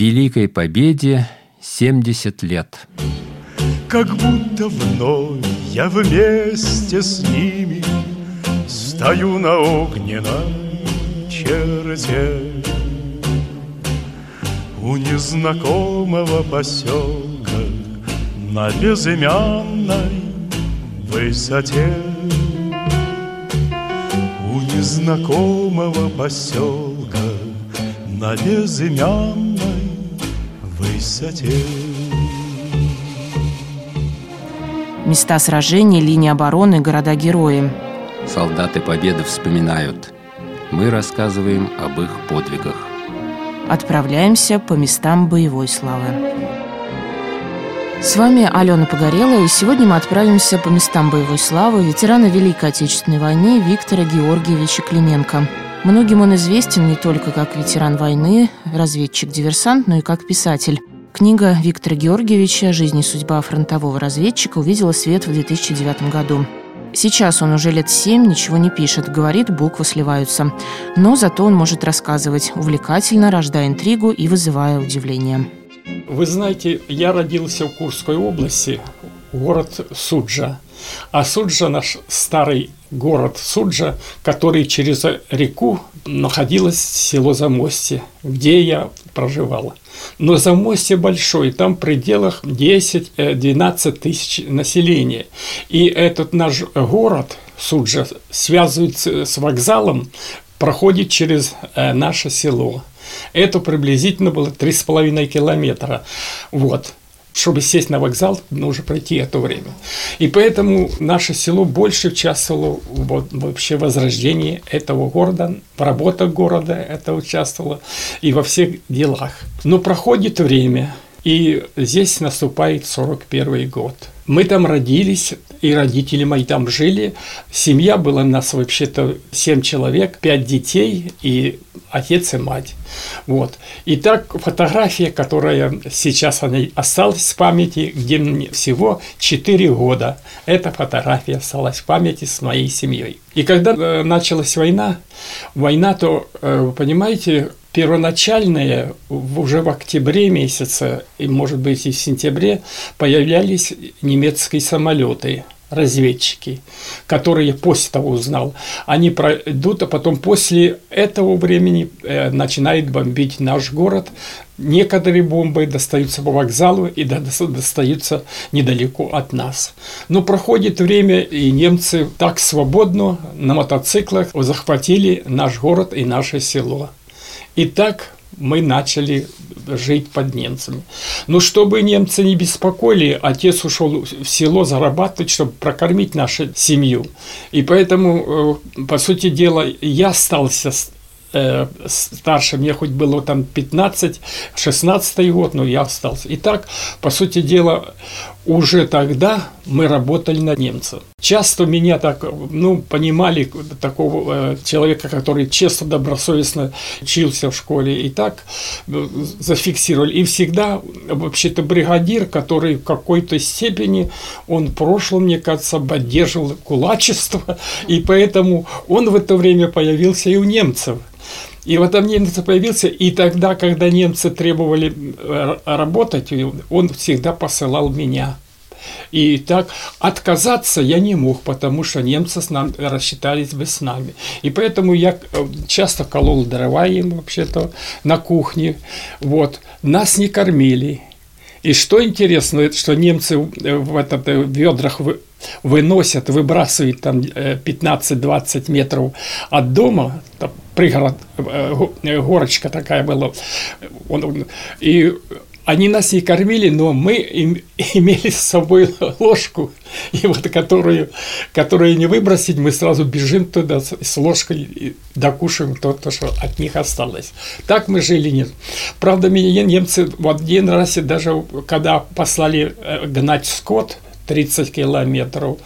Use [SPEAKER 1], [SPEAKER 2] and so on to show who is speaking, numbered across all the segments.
[SPEAKER 1] Великой Победе 70 лет.
[SPEAKER 2] Как будто вновь я вместе с ними Стою на огненной черте У незнакомого поселка На безымянной высоте У незнакомого поселка На безымянной высоте
[SPEAKER 3] Места сражений, линии обороны, города-герои.
[SPEAKER 1] Солдаты Победы вспоминают. Мы рассказываем об их подвигах.
[SPEAKER 3] Отправляемся по местам боевой славы. С вами Алена Погорела, и сегодня мы отправимся по местам боевой славы ветерана Великой Отечественной войны Виктора Георгиевича Клименко. Многим он известен не только как ветеран войны, разведчик-диверсант, но и как писатель. Книга Виктора Георгиевича «Жизнь и судьба фронтового разведчика» увидела свет в 2009 году. Сейчас он уже лет семь ничего не пишет, говорит, буквы сливаются. Но зато он может рассказывать, увлекательно, рождая интригу и вызывая удивление.
[SPEAKER 4] Вы знаете, я родился в Курской области, город Суджа. А Суджа наш старый город Суджа, который через реку находилось село Замостье, где я проживала. Но Замостье большой, там в пределах 10-12 тысяч населения. И этот наш город Суджа связывается с вокзалом, проходит через э, наше село. Это приблизительно было 3,5 километра. Вот чтобы сесть на вокзал, нужно пройти это время. И поэтому наше село больше участвовало в вообще возрождении этого города, в работах города это участвовало и во всех делах. Но проходит время, и здесь наступает 41 год. Мы там родились, и родители мои там жили. Семья была у нас вообще-то 7 человек, 5 детей и отец и мать. Вот. И так фотография, которая сейчас она осталась в памяти, где мне всего 4 года. Эта фотография осталась в памяти с моей семьей. И когда э, началась война, война, то, э, вы понимаете, первоначальные, уже в октябре месяце, и может быть и в сентябре, появлялись немецкие самолеты разведчики, которые после того узнал, они пройдут, а потом после этого времени э, начинают бомбить наш город. Некоторые бомбы достаются по вокзалу и достаются недалеко от нас. Но проходит время, и немцы так свободно на мотоциклах захватили наш город и наше село. И так мы начали жить под немцами. Но чтобы немцы не беспокоили, отец ушел в село зарабатывать, чтобы прокормить нашу семью. И поэтому, э, по сути дела, я остался э, старше, мне хоть было там 15, 16 год, но я остался. Итак, по сути дела, уже тогда мы работали на немцев. Часто меня так, ну, понимали такого э, человека, который честно, добросовестно учился в школе, и так э, зафиксировали. И всегда, вообще-то, бригадир, который в какой-то степени, он прошлом, мне кажется, поддерживал кулачество, и поэтому он в это время появился и у немцев. И вот там немец появился, и тогда, когда немцы требовали э, работать, он всегда посылал меня. И так отказаться я не мог, потому что немцы с нами рассчитались бы с нами. И поэтому я э, часто колол дрова им вообще-то на кухне. Вот. Нас не кормили. И что интересно, что немцы в, этот, ведрах выносят, выбрасывают там 15-20 э, метров от дома, там пригород, э, э, горочка такая была, и они нас не кормили, но мы им, имели с собой ложку, и вот которую, которую не выбросить, мы сразу бежим туда с ложкой и докушаем то, то, что от них осталось. Так мы жили. Нет. Правда, меня немцы в один раз, даже когда послали гнать скот – 30 километров,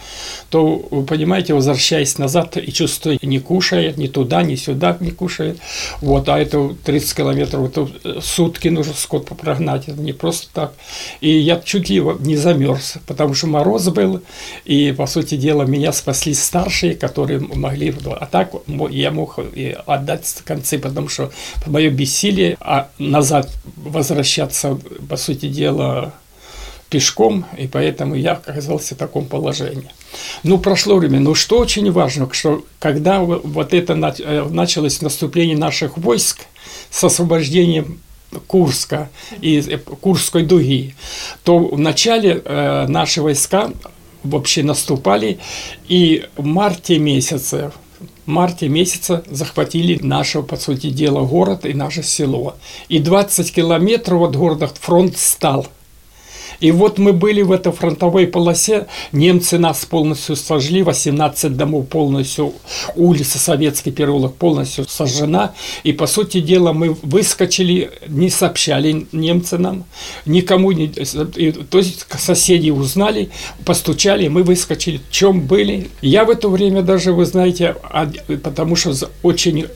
[SPEAKER 4] то, вы понимаете, возвращаясь назад и чувствуя, не кушает, ни туда, ни сюда не кушает. Вот, а это 30 километров, это сутки нужно скот прогнать, это не просто так. И я чуть ли не замерз, потому что мороз был, и, по сути дела, меня спасли старшие, которые могли... А так я мог и отдать концы, потому что мое бессилие, а назад возвращаться, по сути дела, пешком, и поэтому я оказался в таком положении. Ну, прошло время. Но что очень важно, что когда вот это э, началось наступление наших войск с освобождением Курска и э, Курской дуги, то вначале э, наши войска вообще наступали, и в марте месяце в марте месяца захватили наше, по сути дела, город и наше село. И 20 километров от города фронт стал – и вот мы были в этой фронтовой полосе, немцы нас полностью сожгли, 18 домов полностью, улица Советский переулок полностью сожжена. И, по сути дела, мы выскочили, не сообщали немцы нам, никому не... То есть соседи узнали, постучали, мы выскочили. В чем были? Я в это время даже, вы знаете, потому что очень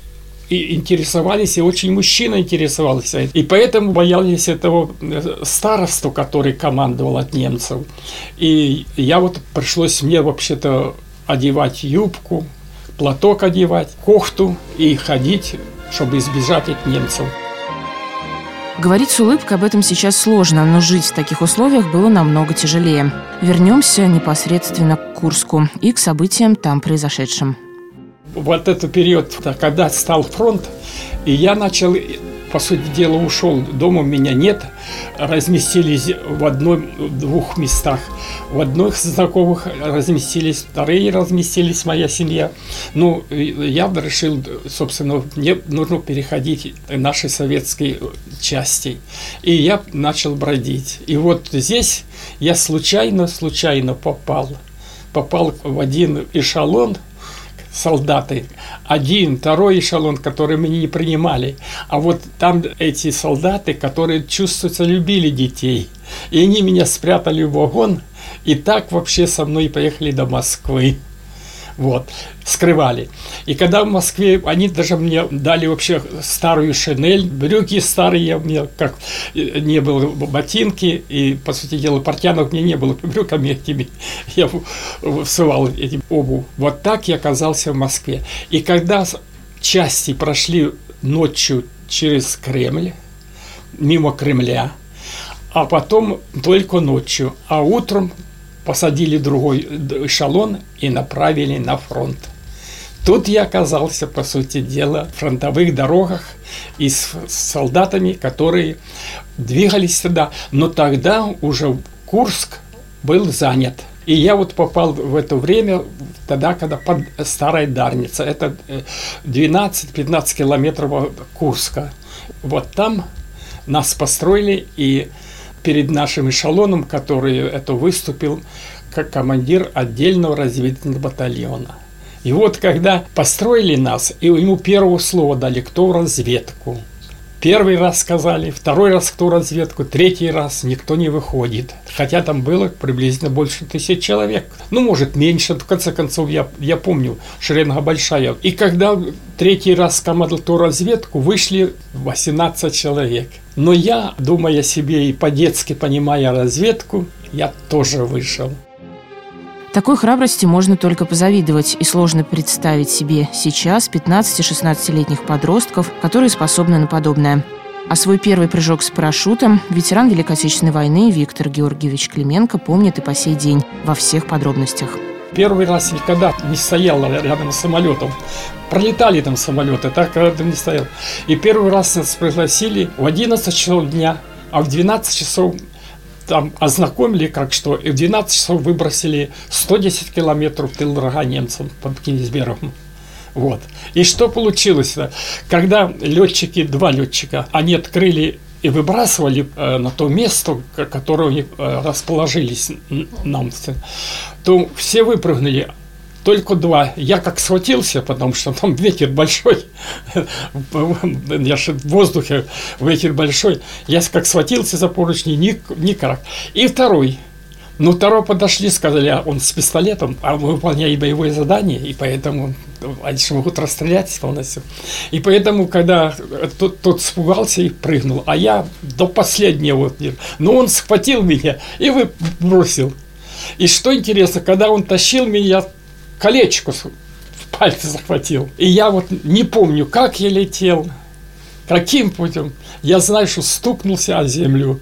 [SPEAKER 4] и интересовались, и очень мужчина интересовался. И поэтому боялись этого э, старосту, который командовал от немцев. И я вот пришлось мне вообще-то одевать юбку, платок одевать, кофту и ходить, чтобы избежать от немцев.
[SPEAKER 3] Говорить с улыбкой об этом сейчас сложно, но жить в таких условиях было намного тяжелее. Вернемся непосредственно к Курску и к событиям там произошедшим
[SPEAKER 4] вот этот период, когда стал фронт, и я начал, по сути дела, ушел. Дома у меня нет. Разместились в одном, двух местах. В одних знакомых разместились, вторые разместились, моя семья. Ну, я решил, собственно, мне нужно переходить в наши советские части. И я начал бродить. И вот здесь я случайно, случайно попал. Попал в один эшелон – солдаты. Один, второй эшелон, который мы не принимали. А вот там эти солдаты, которые, чувствуется, любили детей. И они меня спрятали в вагон, и так вообще со мной поехали до Москвы вот, скрывали. И когда в Москве, они даже мне дали вообще старую шинель, брюки старые, мне как э, не было ботинки, и, по сути дела, портянок мне не было, брюками этими я всывал эти обувь. Вот так я оказался в Москве. И когда части прошли ночью через Кремль, мимо Кремля, а потом только ночью, а утром посадили другой эшелон и направили на фронт. Тут я оказался, по сути дела, в фронтовых дорогах и с солдатами, которые двигались сюда. Но тогда уже Курск был занят. И я вот попал в это время, тогда, когда под Старая Дарница, это 12-15 километров от Курска. Вот там нас построили, и перед нашим эшелоном, который это выступил как командир отдельного разведывательного батальона. И вот когда построили нас, и ему первого слова дали, кто в разведку – Первый раз сказали, второй раз кто разведку, третий раз никто не выходит. Хотя там было приблизительно больше тысяч человек. Ну, может, меньше, в конце концов, я, я помню, шеренга большая. И когда третий раз командовал ту разведку, вышли 18 человек. Но я, думая себе и по-детски понимая разведку, я тоже вышел.
[SPEAKER 3] Такой храбрости можно только позавидовать, и сложно представить себе сейчас 15-16-летних подростков, которые способны на подобное. А свой первый прыжок с парашютом ветеран Великой Отечественной войны Виктор Георгиевич Клименко помнит и по сей день во всех подробностях.
[SPEAKER 4] Первый раз никогда не стоял рядом с самолетом. Пролетали там самолеты, так рядом не стоял. И первый раз нас пригласили в 11 часов дня, а в 12 часов там ознакомили, как что, и в 12 часов выбросили 110 километров тыл врага немцам под Кенисбергом. Вот. И что получилось? Когда летчики, два летчика, они открыли и выбрасывали э, на то место, которое они э, расположились нам, то все выпрыгнули, только два. Я как схватился, потому что там ветер большой, я же в воздухе, ветер большой. Я как схватился за поручни, никак. И второй Ну, второй подошли, сказали, а он с пистолетом, а мы выполняем боевое задание, и поэтому они же могут расстрелять полностью. И поэтому, когда тот, тот испугался и прыгнул, а я до последнего, ну, он схватил меня и выбросил. И что интересно, когда он тащил меня, колечко в пальце захватил. И я вот не помню, как я летел, каким путем. Я знаю, что стукнулся о землю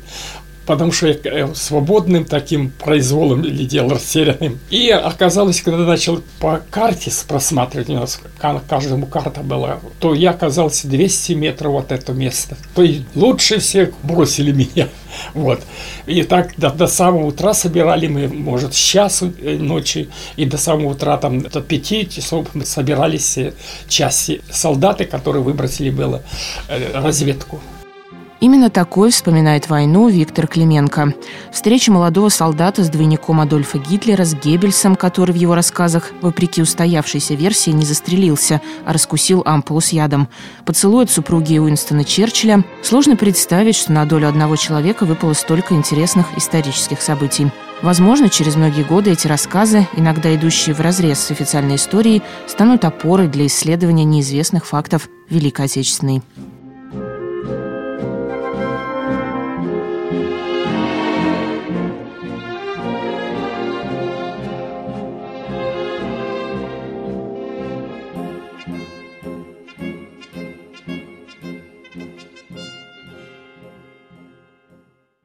[SPEAKER 4] потому что я э, свободным таким произволом летел, растерянным. И оказалось, когда начал по карте просматривать, у нас каждому карта была, то я оказался 200 метров от этого места. То есть лучше всех бросили меня. Вот. И так до, до самого утра собирали мы, может, с часу э, ночи, и до самого утра, там, до пяти часов мы собирались все части солдаты, которые выбросили было э, разведку.
[SPEAKER 3] Именно такой вспоминает войну Виктор Клименко. Встреча молодого солдата с двойником Адольфа Гитлера, с Геббельсом, который в его рассказах, вопреки устоявшейся версии, не застрелился, а раскусил ампулу с ядом. Поцелуй от супруги Уинстона Черчилля. Сложно представить, что на долю одного человека выпало столько интересных исторических событий. Возможно, через многие годы эти рассказы, иногда идущие в разрез с официальной историей, станут опорой для исследования неизвестных фактов Великой Отечественной.